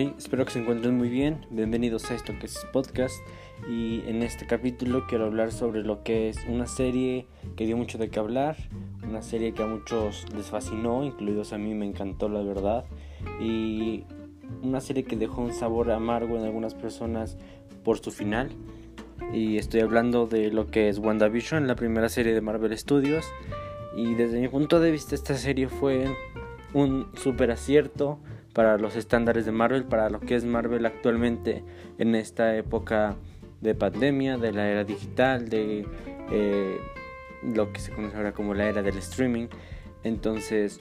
Hey, espero que se encuentren muy bien. Bienvenidos a esto que es podcast. Y en este capítulo quiero hablar sobre lo que es una serie que dio mucho de qué hablar. Una serie que a muchos les fascinó, incluidos a mí me encantó la verdad. Y una serie que dejó un sabor amargo en algunas personas por su final. Y estoy hablando de lo que es WandaVision, la primera serie de Marvel Studios. Y desde mi punto de vista esta serie fue un super acierto para los estándares de Marvel, para lo que es Marvel actualmente en esta época de pandemia, de la era digital, de eh, lo que se conoce ahora como la era del streaming. Entonces,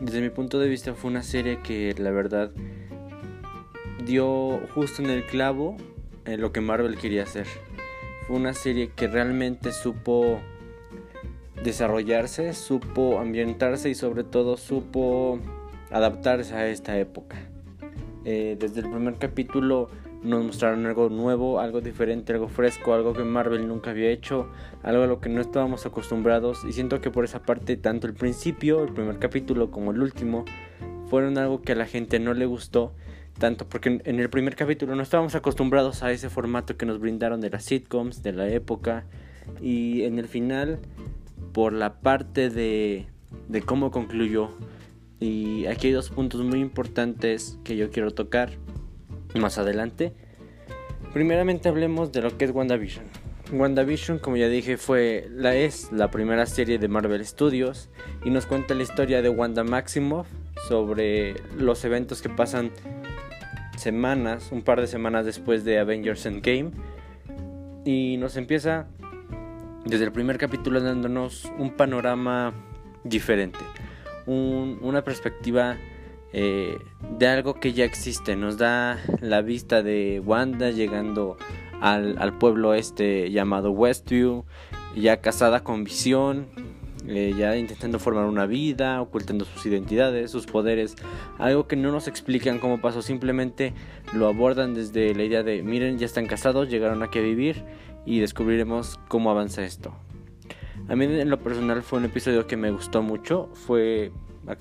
desde mi punto de vista fue una serie que la verdad dio justo en el clavo lo que Marvel quería hacer. Fue una serie que realmente supo desarrollarse, supo ambientarse y sobre todo supo adaptarse a esta época. Eh, desde el primer capítulo nos mostraron algo nuevo, algo diferente, algo fresco, algo que Marvel nunca había hecho, algo a lo que no estábamos acostumbrados y siento que por esa parte tanto el principio, el primer capítulo como el último fueron algo que a la gente no le gustó tanto porque en el primer capítulo no estábamos acostumbrados a ese formato que nos brindaron de las sitcoms de la época y en el final por la parte de, de cómo concluyó y aquí hay dos puntos muy importantes que yo quiero tocar más adelante. Primeramente hablemos de lo que es WandaVision. WandaVision, como ya dije, fue la es la primera serie de Marvel Studios y nos cuenta la historia de Wanda Maximoff sobre los eventos que pasan semanas, un par de semanas después de Avengers Endgame. Y nos empieza desde el primer capítulo dándonos un panorama diferente, una perspectiva eh, de algo que ya existe. Nos da la vista de Wanda llegando al, al pueblo este llamado Westview, ya casada con Visión, eh, ya intentando formar una vida, ocultando sus identidades, sus poderes, algo que no nos explican cómo pasó, simplemente lo abordan desde la idea de, miren, ya están casados, llegaron aquí a vivir y descubriremos cómo avanza esto. A mí en lo personal fue un episodio que me gustó mucho, fue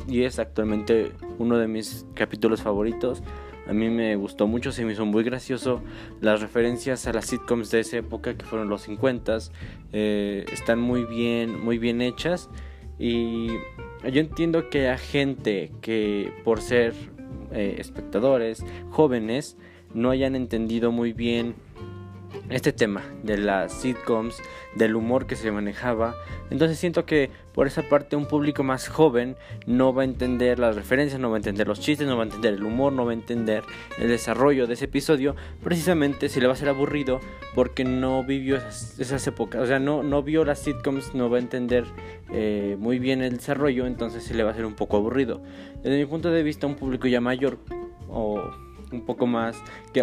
y es actualmente uno de mis capítulos favoritos. A mí me gustó mucho, se me hizo muy gracioso. Las referencias a las sitcoms de esa época, que fueron los 50, eh, están muy bien, muy bien hechas. Y yo entiendo que hay gente que por ser eh, espectadores jóvenes no hayan entendido muy bien este tema de las sitcoms, del humor que se manejaba. Entonces siento que por esa parte un público más joven no va a entender las referencias, no va a entender los chistes, no va a entender el humor, no va a entender el desarrollo de ese episodio. Precisamente se le va a ser aburrido porque no vivió esas, épocas, o sea, no, no vio las sitcoms, no va a entender eh, muy bien el desarrollo, entonces se le va a hacer un poco aburrido. Desde mi punto de vista, un público ya mayor o un poco más que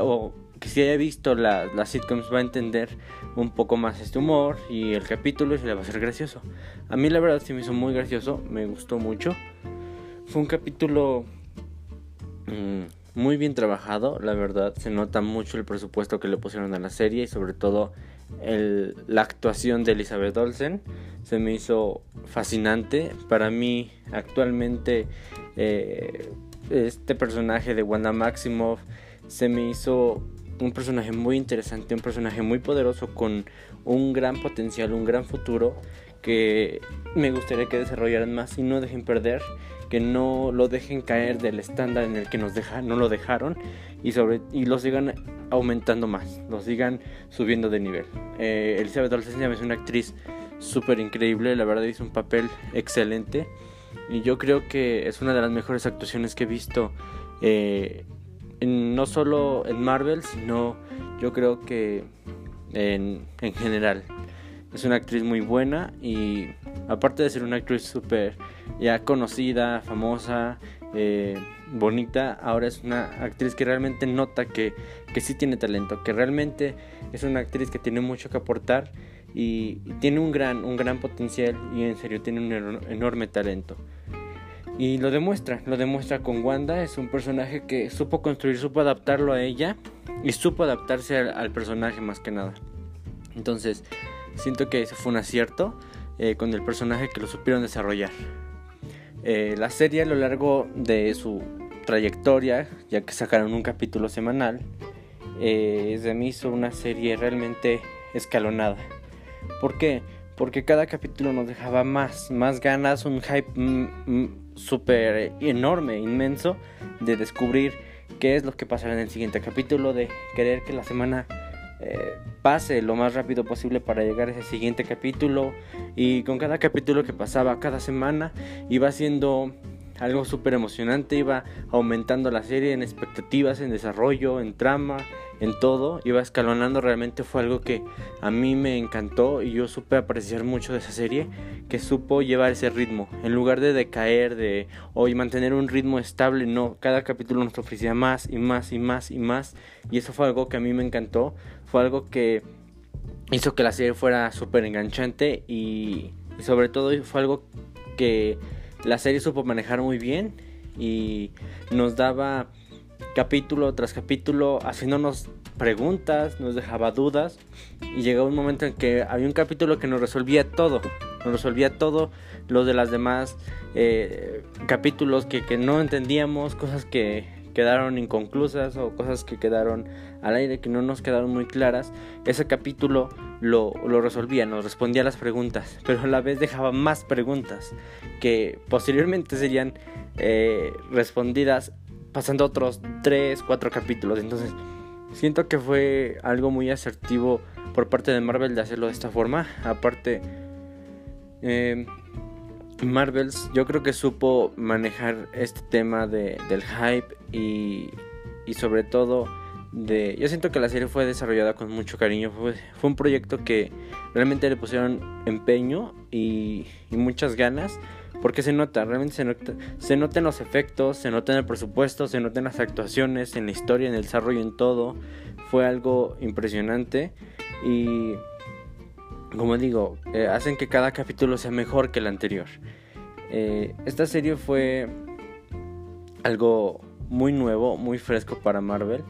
que si haya visto las sitcoms va a entender un poco más este humor y el capítulo y se le va a hacer gracioso. A mí la verdad sí me hizo muy gracioso, me gustó mucho. Fue un capítulo mm, muy bien trabajado, la verdad se nota mucho el presupuesto que le pusieron a la serie y sobre todo el, la actuación de Elizabeth Olsen se me hizo fascinante. Para mí actualmente eh, este personaje de Wanda Maximoff se me hizo un personaje muy interesante, un personaje muy poderoso con un gran potencial, un gran futuro que me gustaría que desarrollaran más y no dejen perder, que no lo dejen caer del estándar en el que nos deja, no lo dejaron y sobre y lo sigan aumentando más, lo sigan subiendo de nivel. Eh, Elizabeth Olsen es una actriz súper increíble, la verdad hizo un papel excelente y yo creo que es una de las mejores actuaciones que he visto eh, no solo en Marvel, sino yo creo que en, en general. Es una actriz muy buena y aparte de ser una actriz súper ya conocida, famosa, eh, bonita, ahora es una actriz que realmente nota que, que sí tiene talento, que realmente es una actriz que tiene mucho que aportar y, y tiene un gran, un gran potencial y en serio tiene un enorme talento. Y lo demuestra, lo demuestra con Wanda, es un personaje que supo construir, supo adaptarlo a ella y supo adaptarse al, personaje más que nada. Entonces, siento que ese fue un acierto eh, con el personaje que lo supieron desarrollar. Eh, la serie a lo largo de su trayectoria, ya que sacaron un capítulo semanal, eh, se me hizo una serie realmente escalonada. ¿Por qué? Porque cada capítulo nos dejaba más, más ganas, un hype mm, mm, súper enorme, inmenso, de descubrir qué es lo que pasará en el siguiente capítulo, de querer que la semana eh, pase lo más rápido posible para llegar a ese siguiente capítulo. Y con cada capítulo que pasaba cada semana iba siendo algo súper emocionante, iba aumentando la serie en expectativas, en desarrollo, en trama, en todo, iba escalonando, realmente fue algo que a mí me encantó y yo supe apreciar mucho de esa serie, que supo llevar ese ritmo, en lugar de decaer, de hoy mantener un ritmo estable, no, cada capítulo nos ofrecía más y más y más y más, y eso fue algo que a mí me encantó, fue algo que hizo que la serie fuera súper enganchante y, y sobre todo fue algo que la serie supo manejar muy bien y nos daba capítulo tras capítulo haciéndonos preguntas, nos dejaba dudas y llegó un momento en que había un capítulo que nos resolvía todo, nos resolvía todo lo de las demás eh, capítulos que, que no entendíamos, cosas que quedaron inconclusas o cosas que quedaron al aire que no nos quedaron muy claras, ese capítulo lo, lo resolvía, nos respondía a las preguntas, pero a la vez dejaba más preguntas que posteriormente serían eh, respondidas pasando otros 3, 4 capítulos. Entonces, siento que fue algo muy asertivo por parte de Marvel de hacerlo de esta forma. Aparte, eh, Marvels yo creo que supo manejar este tema de, del hype y, y sobre todo de... Yo siento que la serie fue desarrollada con mucho cariño, fue, fue un proyecto que realmente le pusieron empeño y, y, muchas ganas, porque se nota, realmente se nota, en los efectos, se nota en el presupuesto, se nota en las actuaciones, en la historia, en el desarrollo, en todo. Fue algo impresionante y, como digo, eh, hacen que cada capítulo sea mejor que el anterior. Eh, esta serie fue algo muy nuevo, muy fresco para Marvel.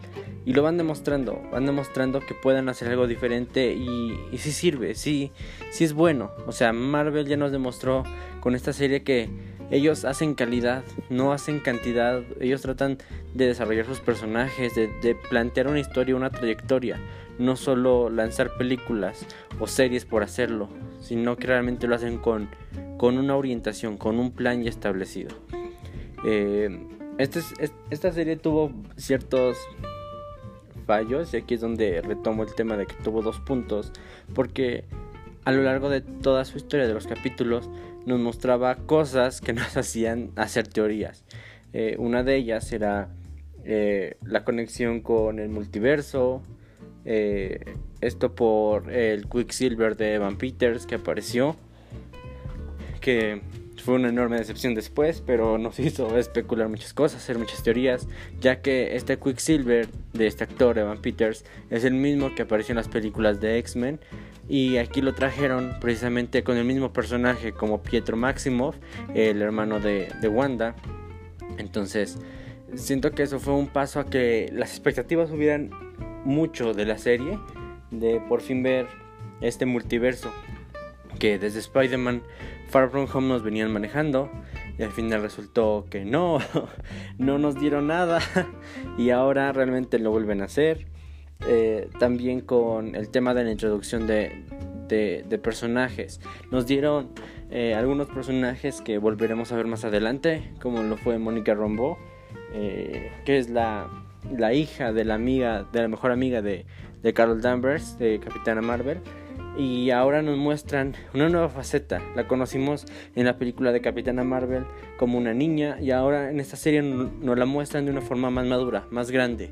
Y lo van demostrando, van demostrando que pueden hacer algo diferente y, y sí sirve, sí, sí es bueno. O sea, Marvel ya nos demostró con esta serie que ellos hacen calidad, no hacen cantidad. Ellos tratan de desarrollar sus personajes, de, plantear una historia, una trayectoria. No solo lanzar películas o series por hacerlo, sino que realmente lo hacen con, con una orientación, con un plan ya establecido. Eh, este, esta serie tuvo ciertos fallos y aquí es donde retomo el tema de que tuvo dos puntos porque a lo largo de toda su historia de los capítulos nos mostraba cosas que nos hacían hacer teorías. Eh, una de ellas era eh, la conexión con el multiverso, eh, esto por el Quicksilver de Evan Peters que apareció, que fue una enorme decepción después, pero nos hizo especular muchas cosas, hacer muchas teorías, ya que este Quicksilver de este actor, Evan Peters, es el mismo que apareció en las películas de X-Men. Y aquí lo trajeron precisamente con el mismo personaje como Pietro Maximoff, el hermano de, de Wanda. Entonces, siento que eso fue un paso a que las expectativas subieran mucho de la serie, de por fin ver este multiverso que desde Spider-Man Far From Home nos venían manejando y al final resultó que no, no nos dieron nada y ahora realmente lo vuelven a hacer. Eh, también con el tema de la introducción de, de, personajes. Nos dieron eh, algunos personajes que volveremos a ver más adelante, como lo fue Mónica Rombo, eh, que es la, la, hija de la amiga, de la mejor amiga de, de Carol Danvers, de Capitana Marvel y ahora nos muestran una nueva faceta. La conocimos en la película de Capitana Marvel como una niña y ahora en esta serie nos la muestran de una forma más madura, más grande.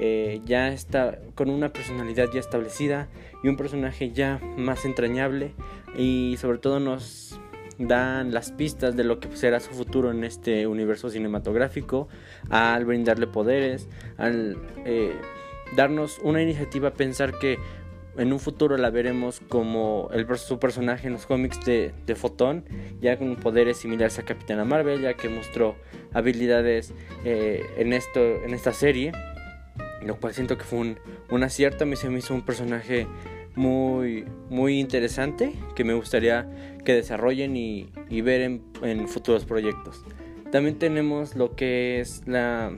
Eh, ya está con una personalidad ya establecida y un personaje ya más entrañable y sobre todo nos dan las pistas de lo que será su futuro en este universo cinematográfico al brindarle poderes, al eh, darnos una iniciativa a pensar que en un futuro la veremos como el, su personaje en los cómics de, de Fotón, ya con poderes similares a Capitana Marvel, ya que mostró habilidades eh, en, esto, en esta serie, lo cual siento que fue un, un acierto. A mí se me hizo un personaje muy, muy interesante que me gustaría que desarrollen y, y ver en, en, futuros proyectos. también tenemos lo que es la,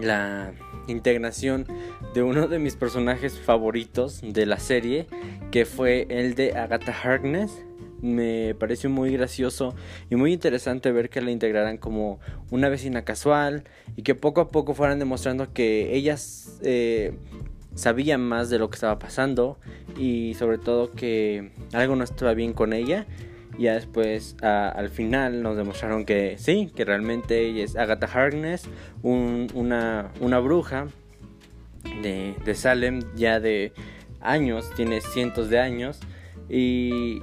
la integración de uno de mis personajes favoritos de la serie, que fue el de Agatha Harkness. Me pareció muy gracioso y muy interesante ver que la integraran como una vecina casual y que poco a poco fueran demostrando que ellas eh, sabían más de lo que estaba pasando y sobre todo que algo no estaba bien con ella. Ya después al final nos demostraron que sí, que realmente ella es Agatha Harkness, una, una bruja de, de, Salem ya de años, tiene cientos de años. Y,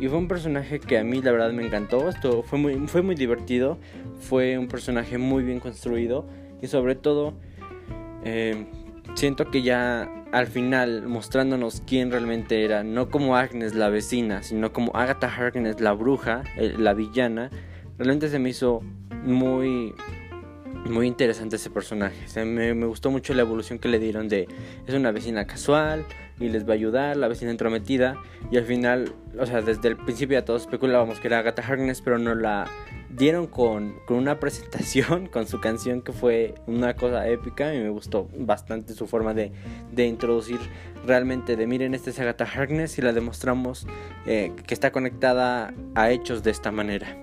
y, fue un personaje que a mí la verdad me encantó. Esto fue muy, fue muy divertido. Fue un personaje muy bien construido. Y sobre todo, eh, siento que ya al final mostrándonos quién realmente era, no como Agnes la vecina, sino como Agatha Harkness la bruja, eh, la villana, realmente se me hizo muy muy interesante ese personaje. me, gustó mucho la evolución que le dieron de es una vecina casual y les va a ayudar, la vecina entrometida. Y al final, o sea, desde el principio ya todos especulábamos que era Agatha Harkness, pero no la dieron con, con una presentación, con su canción que fue una cosa épica y me gustó bastante su forma de, de introducir realmente de miren, esta es Agatha Harkness y la demostramos eh, que está conectada a hechos de esta manera.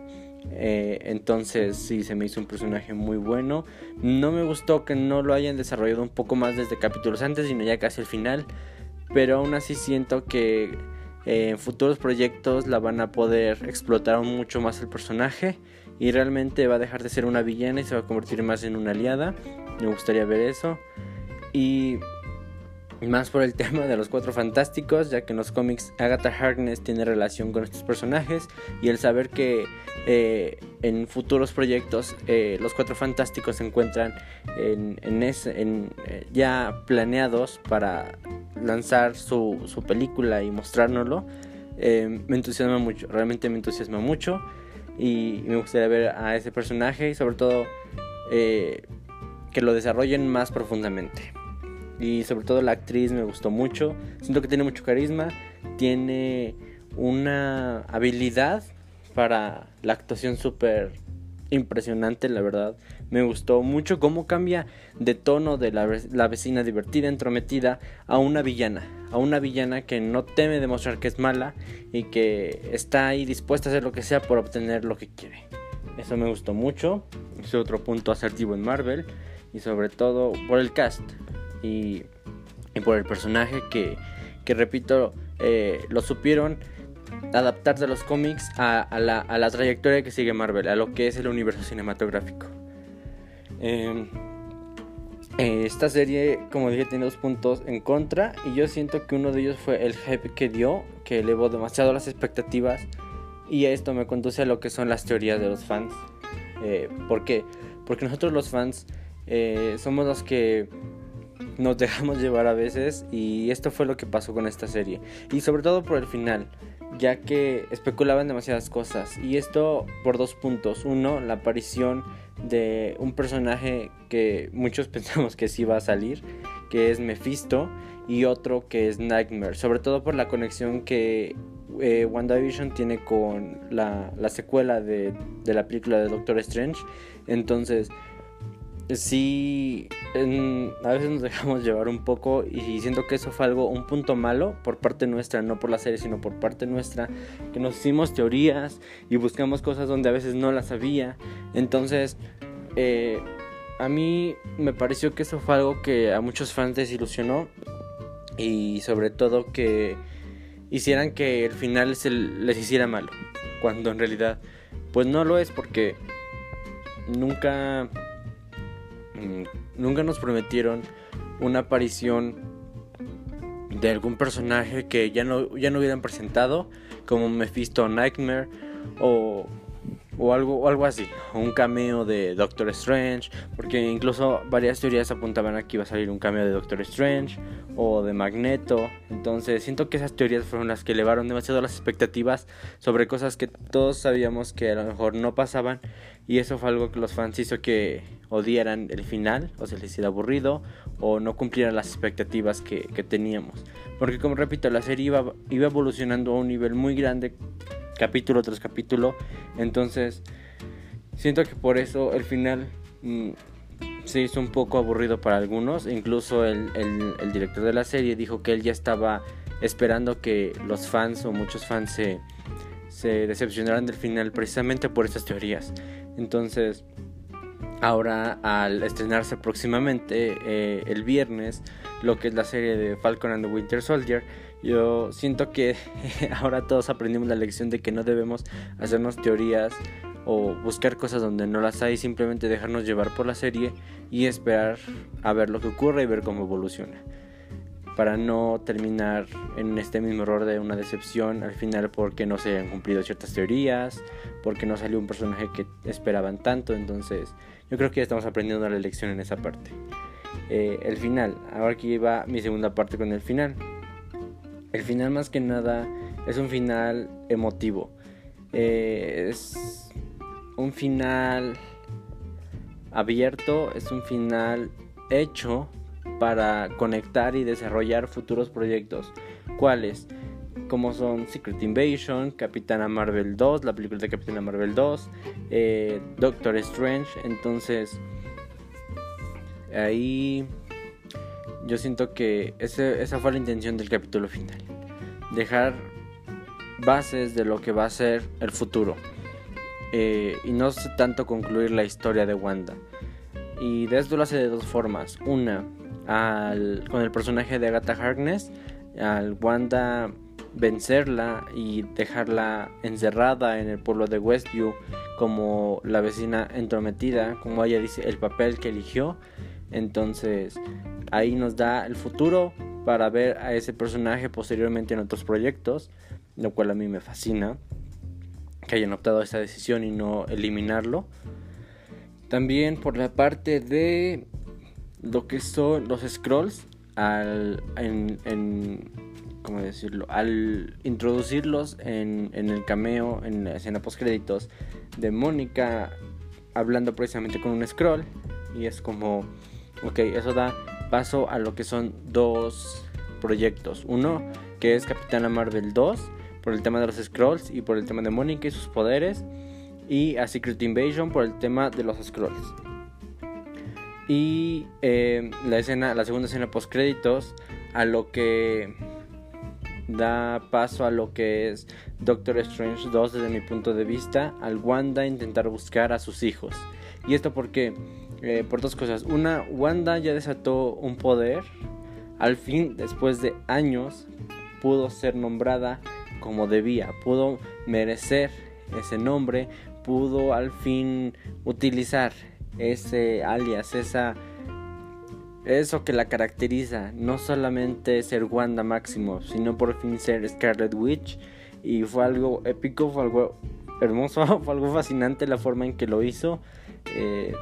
Eh, entonces sí, se me hizo un personaje muy bueno. No me gustó que no lo hayan desarrollado un poco más desde capítulos antes, sino ya casi el final. Pero aún así siento que eh, en futuros proyectos la van a poder explotar mucho más el personaje. Y realmente va a dejar de ser una villana y se va a convertir más en una aliada. Me gustaría ver eso. Y más por el tema de los cuatro fantásticos, ya que en los cómics Agatha Harkness tiene relación con estos personajes y el saber que eh, en futuros proyectos eh, los cuatro fantásticos se encuentran en, eh, ya planeados para lanzar su, su película y mostrárnoslo, me entusiasma mucho, realmente me entusiasma mucho y me gustaría ver a ese personaje y sobre todo que lo desarrollen más profundamente y sobre todo la actriz me gustó mucho. Siento que tiene mucho carisma, tiene una habilidad para la actuación súper impresionante, la verdad. Me gustó mucho cómo cambia de tono de la, la, vecina divertida, entrometida, a una villana. A una villana que no teme demostrar que es mala y que está ahí dispuesta a hacer lo que sea por obtener lo que quiere. Eso me gustó mucho. Es otro punto asertivo en Marvel. Y sobre todo por el cast y, por el personaje que, que repito, eh, lo supieron adaptar de los cómics a, la, a, la, trayectoria que sigue Marvel, a lo que es el universo cinematográfico. Em, eh, esta serie, como dije, tiene dos puntos en contra y yo siento que uno de ellos fue el hype que dio, que elevó demasiado las expectativas y esto me conduce a lo que son las teorías de los fans. Eh, ¿Por qué? Porque nosotros los fans eh, somos los que nos dejamos llevar a veces y esto fue lo que pasó con esta serie. Y sobre todo por el final, ya que especulaban demasiadas cosas. Y esto por dos puntos. Uno, la aparición de un personaje que muchos pensamos que sí va a salir, que es Mephisto, y otro que es Nightmare. Sobre todo por la conexión que eh, WandaVision tiene con la, la secuela de, de la película de Doctor Strange. Entonces, sí, a veces nos dejamos llevar un poco y siento que eso fue algo, un punto malo por parte nuestra, no por la serie, sino por parte nuestra, que nos hicimos teorías y buscamos cosas donde a veces no las había. Entonces, eh, a mí me pareció que eso fue algo que a muchos fans desilusionó y sobre todo que hicieran que el final se les hiciera malo, cuando en realidad pues no lo es porque nunca nunca nos prometieron una aparición de algún personaje que ya no, ya no hubieran presentado, como Mephisto Nightmare o, o, algo, algo así, o un cameo de Doctor Strange, porque incluso varias teorías apuntaban a que iba a salir un cameo de Doctor Strange o de Magneto, entonces siento que esas teorías fueron las que elevaron demasiado las expectativas sobre cosas que todos sabíamos que a lo mejor no pasaban y eso fue algo que los fans hizo que odiaran el final, o se les hiciera aburrido, o no cumplieran las expectativas que, teníamos. Porque como repito, la serie iba, iba evolucionando a un nivel muy grande, capítulo tras capítulo, entonces siento que por eso el final mm, se hizo un poco aburrido para algunos. Incluso el, el, director de la serie dijo que él ya estaba esperando que los fans o muchos fans se, se decepcionaran del final precisamente por estas teorías. Entonces, ahora al estrenarse próximamente eh, el viernes lo que es la serie de Falcon and the Winter Soldier, yo siento que ahora todos aprendimos la lección de que no debemos hacernos teorías o buscar cosas donde no las hay, simplemente dejarnos llevar por la serie y esperar a ver lo que ocurre y ver cómo evoluciona. Para no terminar en este mismo error de una decepción al final porque no se han cumplido ciertas teorías, porque no salió un personaje que esperaban tanto. Entonces, yo creo que ya estamos aprendiendo la lección en esa parte. Eh, el final, ahora aquí va mi segunda parte con el final. El final, más que nada, es un final emotivo. Eh, es un final abierto, es un final hecho para conectar y desarrollar futuros proyectos. ¿Cuáles? Como son Secret Invasion, Capitana Marvel 2, la película de Capitana Marvel 2, eh, Doctor Strange. Entonces, ahí yo siento que esa fue la intención del capítulo final. Dejar bases de lo que va a ser el futuro. Eh, y no tanto concluir la historia de Wanda. Y de esto lo hace de dos formas. Una, con el personaje de Agatha Harkness, al Wanda vencerla y dejarla encerrada en el pueblo de Westview como la vecina entrometida, como ella dice, el papel que eligió. Entonces ahí nos da el futuro para ver a ese personaje posteriormente en otros proyectos, lo cual a mí me fascina que hayan optado esa decisión y no eliminarlo. También por la parte de lo que son los scrolls, al, en, ¿cómo decirlo? al introducirlos en, en el cameo, en la escena post créditos de Mónica hablando precisamente con un scroll. Y es como, ok, eso da paso a lo que son dos proyectos. Uno que es Capitana Marvel 2 por el tema de los scrolls y por el tema de Mónica y sus poderes. Y a Secret Invasion por el tema de los scrolls. Y eh, la escena, la segunda escena post créditos a lo que da paso a lo que es Doctor Strange 2 desde mi punto de vista, al Wanda intentar buscar a sus hijos. Y esto porque, eh, por dos cosas. Una, Wanda ya desató un poder. Al fin, después de años, pudo ser nombrada como debía, pudo merecer ese nombre, pudo al fin utilizar ese alias, esa eso que la caracteriza, no solamente ser Wanda Máximo, sino por fin ser Scarlet Witch y fue algo épico, fue algo hermoso, fue algo fascinante la forma en que lo hizo. Eh,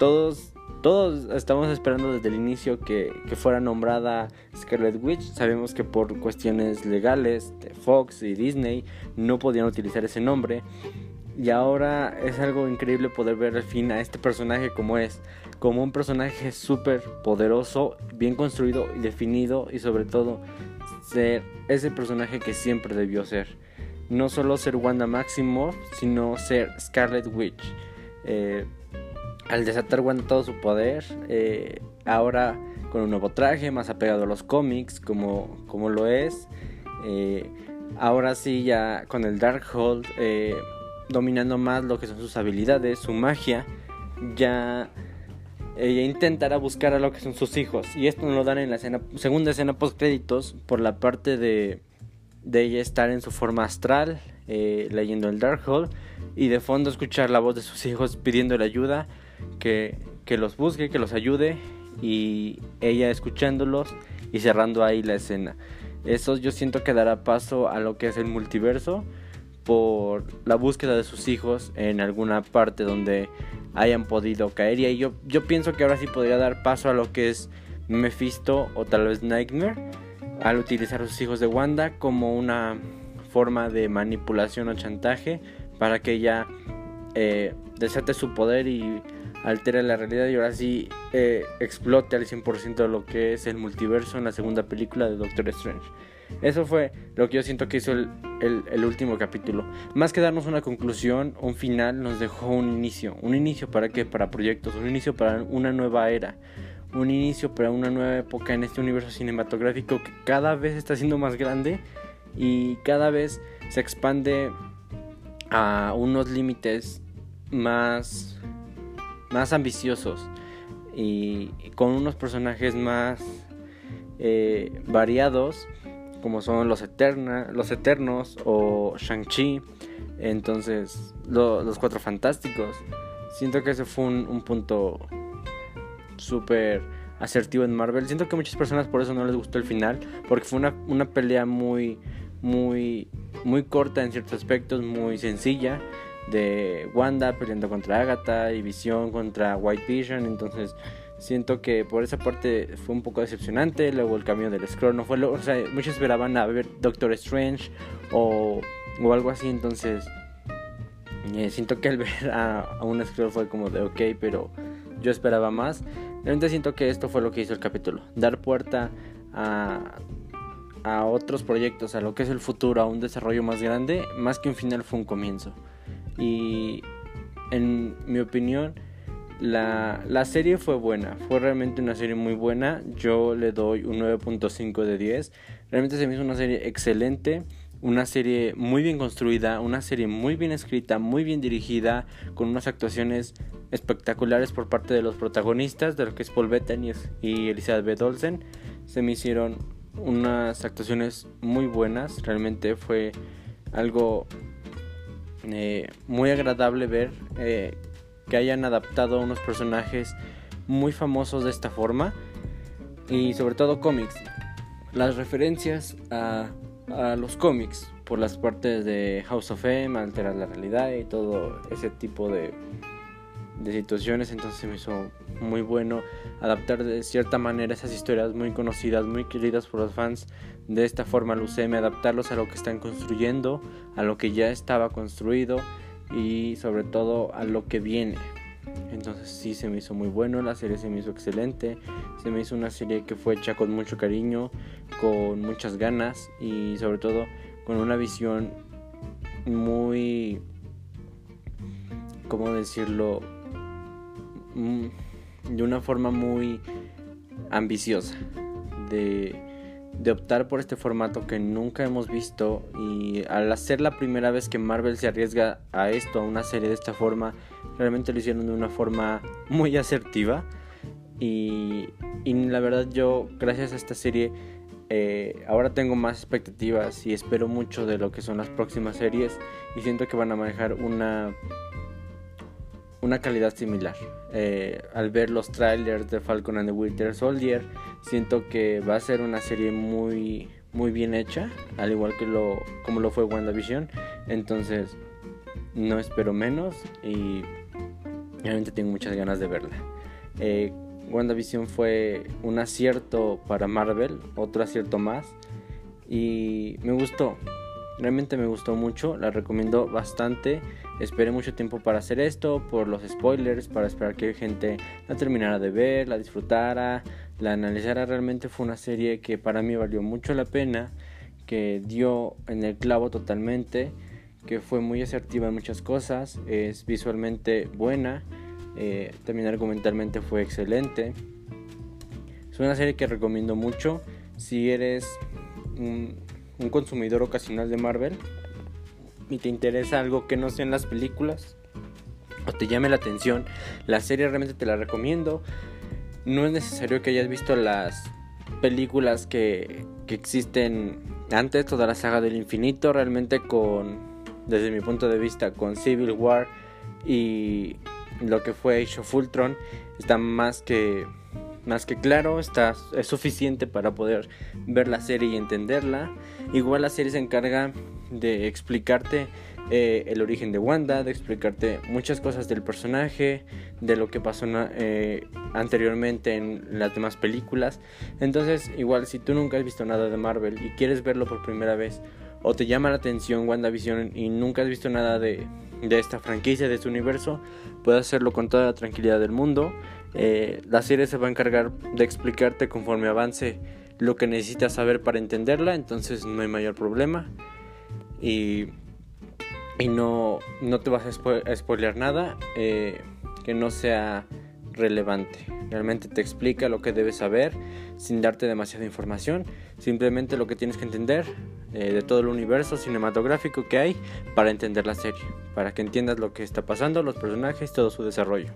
todos todos estamos esperando desde el inicio que, fuera nombrada Scarlet Witch. Sabemos que por cuestiones legales Fox y Disney no podían utilizar ese nombre. Y ahora es algo increíble poder ver al fin a este personaje como es. Como un personaje súper poderoso, bien construido y definido. Y sobre todo ser ese personaje que siempre debió ser. No solo ser Wanda Maximoff, sino ser Scarlet Witch. Eh, al desatar Wanda todo su poder, eh, ahora con un nuevo traje, más apegado a los cómics, como, como lo es. Eh, ahora sí, ya con el Darkhold, eh, dominando más lo que son sus habilidades, su magia, ya ella intentará buscar a lo que son sus hijos. Y esto nos lo dan en la escena, segunda escena post créditos, por la parte de, de ella estar en su forma astral, leyendo el Darkhold, y de fondo escuchar la voz de sus hijos pidiéndole ayuda que, los busque, que los ayude y ella escuchándolos y cerrando ahí la escena. Eso yo siento que dará paso a lo que es el multiverso por la búsqueda de sus hijos en alguna parte donde hayan podido caer. Y yo, yo pienso que ahora sí podría dar paso a lo que es Mephisto o tal vez Nightmare al utilizar a sus hijos de Wanda como una forma de manipulación o chantaje para que ella eh, desate su poder y altera la realidad y ahora sí eh, explote al 100% lo que es el multiverso en la segunda película de Doctor Strange. Eso fue lo que yo siento que hizo el, el, último capítulo. Más que darnos una conclusión, un final, nos dejó un inicio. ¿Un inicio para qué? Para proyectos, un inicio para una nueva era. Un inicio para una nueva época en este universo cinematográfico que cada vez está siendo más grande y cada vez se expande a unos límites más, más ambiciosos y con unos personajes más eh, variados como son los, Eterna, los Eternos o Shang-Chi, entonces los Cuatro Fantásticos. Siento que ese fue un, punto súper asertivo en Marvel. Siento que muchas personas por eso no les gustó el final, porque fue una, una pelea muy, muy, muy corta en ciertos aspectos, muy sencilla de Wanda peleando contra Agatha y Vision contra White Vision. Entonces siento que por esa parte fue un poco decepcionante. Luego el cambio del Scroll no fue lo... O sea, muchos esperaban a ver Doctor Strange o, o algo así. Entonces eh, siento que al ver a, a un Scroll fue como de ok, pero yo esperaba más. Realmente siento que esto fue lo que hizo el capítulo. Dar puerta a a otros proyectos, a lo que es el futuro, a un desarrollo más grande, más que un final fue un comienzo. Y en mi opinión, la, la serie fue buena, fue realmente una serie muy buena. Yo le doy un 9.5 de 10. Realmente se me hizo una serie excelente, una serie muy bien construida, una serie muy bien escrita, muy bien dirigida, con unas actuaciones espectaculares por parte de los protagonistas, de lo que es Paul Bettany y Elizabeth Olsen. Se me hicieron unas actuaciones muy buenas, realmente fue algo eh, muy agradable ver eh, que hayan adaptado unos personajes muy famosos de esta forma y sobre todo cómics. Las referencias a, a los cómics por las partes de House of M, Alterar la Realidad y todo ese tipo de, de situaciones, entonces me hizo muy bueno adaptar de cierta manera esas historias muy conocidas, muy queridas por los fans de esta forma al UCM, adaptarlos a lo que están construyendo, a lo que ya estaba construido y sobre todo a lo que viene. Entonces sí se me hizo muy bueno, la serie se me hizo excelente, se me hizo una serie que fue hecha con mucho cariño, con muchas ganas y sobre todo con una visión muy, ¿cómo decirlo? Mm, de una forma muy ambiciosa de, de, optar por este formato que nunca hemos visto y al hacer la primera vez que Marvel se arriesga a esto, a una serie de esta forma, realmente lo hicieron de una forma muy asertiva y, y la verdad yo gracias a esta serie eh, ahora tengo más expectativas y espero mucho de lo que son las próximas series y siento que van a manejar una una calidad similar. Eh, al ver los trailers de Falcon and the Winter Soldier, siento que va a ser una serie muy, muy bien hecha, al igual que lo, como lo fue WandaVision. Entonces, no espero menos y realmente tengo muchas ganas de verla. Eh, WandaVision fue un acierto para Marvel, otro acierto más, y me gustó. Realmente me gustó mucho, la recomiendo bastante. Esperé mucho tiempo para hacer esto, por los spoilers, para esperar que gente la terminara de ver, la disfrutara, la analizara. Realmente fue una serie que para mí valió mucho la pena, que dio en el clavo totalmente, que fue muy asertiva en muchas cosas, es visualmente buena, eh, también argumentalmente fue excelente. Es una serie que recomiendo mucho si eres un consumidor ocasional de Marvel y te interesa algo que no sean las películas o te llame la atención, la serie realmente te la recomiendo. No es necesario que hayas visto las películas que, que existen antes, toda la saga del infinito, realmente con, desde mi punto de vista, con Civil War y lo que fue Age of Ultron, está más que más que claro, está, es suficiente para poder ver la serie y entenderla. Igual la serie se encarga de explicarte eh, el origen de Wanda, de explicarte muchas cosas del personaje, de lo que pasó eh, anteriormente en las demás películas. Entonces, igual si tú nunca has visto nada de Marvel y quieres verlo por primera vez, o te llama la atención WandaVision y nunca has visto nada de, de esta franquicia, de este universo, puedes hacerlo con toda la tranquilidad del mundo. Eh, la serie se va a encargar de explicarte conforme avance lo que necesitas saber para entenderla, entonces no hay mayor problema. Y, y no, no te vas a, spoilear nada eh, que no sea relevante. Realmente te explica lo que debes saber sin darte demasiada información. Simplemente lo que tienes que entender eh, de todo el universo cinematográfico que hay para entender la serie. Para que entiendas lo que está pasando, los personajes, todo su desarrollo.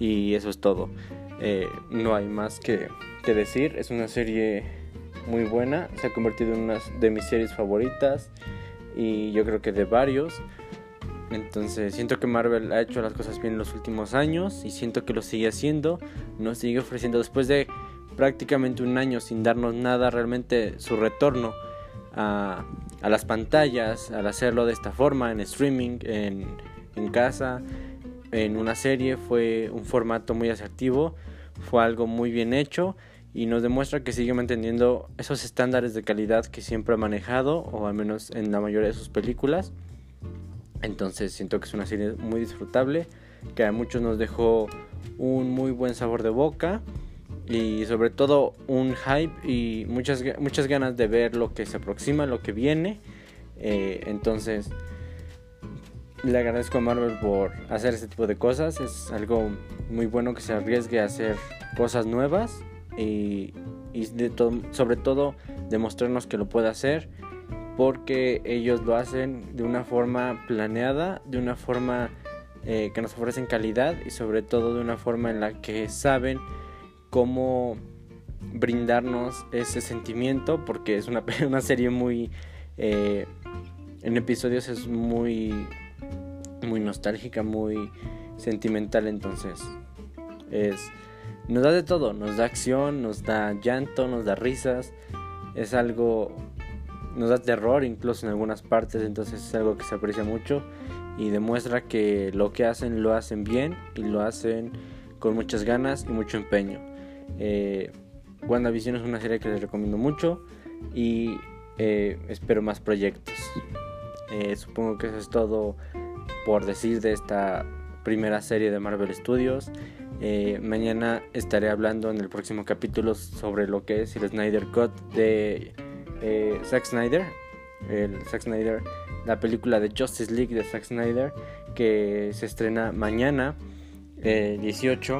Y eso es todo. Eh, no hay más que, que decir. Es una serie muy buena. Se ha convertido en una de mis series favoritas. Y yo creo que de varios. Entonces siento que Marvel ha hecho las cosas bien en los últimos años y siento que lo sigue haciendo, nos sigue ofreciendo después de prácticamente un año sin darnos nada, realmente su retorno a, a las pantallas, al hacerlo de esta forma, en streaming, en, en casa, en una serie, fue un formato muy asertivo, fue algo muy bien hecho y nos demuestra que sigue manteniendo esos estándares de calidad que siempre ha manejado, o al menos en la mayoría de sus películas. Entonces siento que es una serie muy disfrutable, que a muchos nos dejó un muy buen sabor de boca y sobre todo un hype y muchas, muchas ganas de ver lo que se aproxima, lo que viene. Eh, entonces le agradezco a Marvel por hacer este tipo de cosas. Es algo muy bueno que se arriesgue a hacer cosas nuevas y, sobre todo demostrarnos que lo puede hacer porque ellos lo hacen de una forma planeada, de una forma eh, que nos ofrecen calidad y sobre todo de una forma en la que saben cómo brindarnos ese sentimiento porque es una, una serie muy eh, en episodios es muy muy nostálgica muy sentimental entonces es nos da de todo nos da acción nos da llanto nos da risas es algo nos da terror incluso en algunas partes, entonces es algo que se aprecia mucho y demuestra que lo que hacen lo hacen bien y lo hacen con muchas ganas y mucho empeño. Eh, WandaVision es una serie que les recomiendo mucho y eh, espero más proyectos. Eh, supongo que eso es todo por decir de esta primera serie de Marvel Studios. Eh, mañana estaré hablando en el próximo capítulo sobre lo que es el Snyder Cut de eh, Zack Snyder, el Zack Snyder, la película de Justice League de Zack Snyder, que se estrena mañana, 18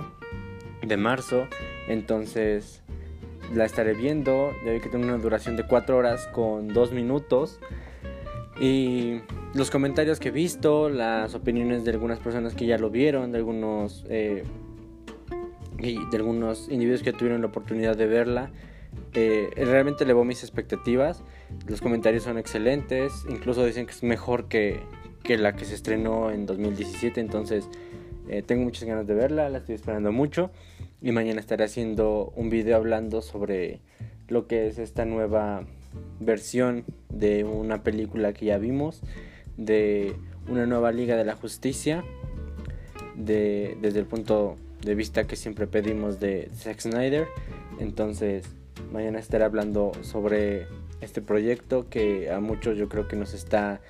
eh, de marzo. Entonces la estaré viendo. Ya vi que tiene una duración de 4 horas con 2 minutos. Y los comentarios que he visto, las opiniones de algunas personas que ya lo vieron, de algunos, eh, de algunos individuos que tuvieron la oportunidad de verla, eh, realmente elevó mis expectativas. Los comentarios son excelentes. Incluso dicen que es mejor que, que la que se estrenó en 2017. Entonces eh, tengo muchas ganas de verla. La estoy esperando mucho. Y mañana estaré haciendo un video hablando sobre lo que es esta nueva versión de una película que ya vimos. De una nueva Liga de la Justicia. De, desde el punto de vista que siempre pedimos de Zack Snyder. Entonces Mañana estaré hablando sobre este proyecto que a muchos yo creo que nos está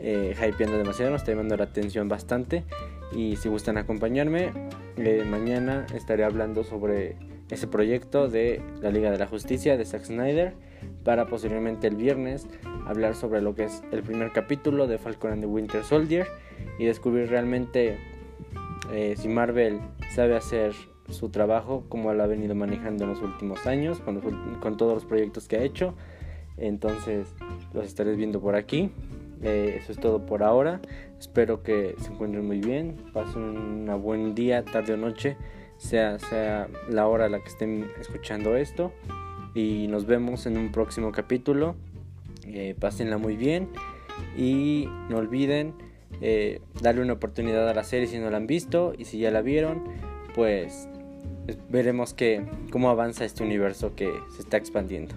eh, hypeando demasiado, nos está llamando la atención bastante. Y si gustan acompañarme, eh, mañana estaré hablando sobre ese proyecto de la Liga de la Justicia de Zack Snyder para posteriormente el viernes hablar sobre lo que es el primer capítulo de Falcon and the Winter Soldier y descubrir realmente eh, si Marvel sabe hacer su trabajo como lo ha venido manejando en los últimos años con, con todos los proyectos que ha hecho. Entonces los estaré viendo por aquí. Eh, eso es todo por ahora. Espero que se encuentren muy bien pasen un buen día tarde o noche sea sea la hora a la que estén escuchando esto y nos vemos en un próximo capítulo eh, pásenla muy bien y no olviden eh, darle una oportunidad a la serie si no la han visto y si ya la vieron pues veremos que, cómo avanza este universo que se está expandiendo.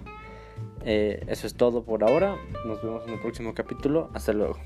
Eh, eso es todo por ahora. Nos vemos en el próximo capítulo. Hasta luego.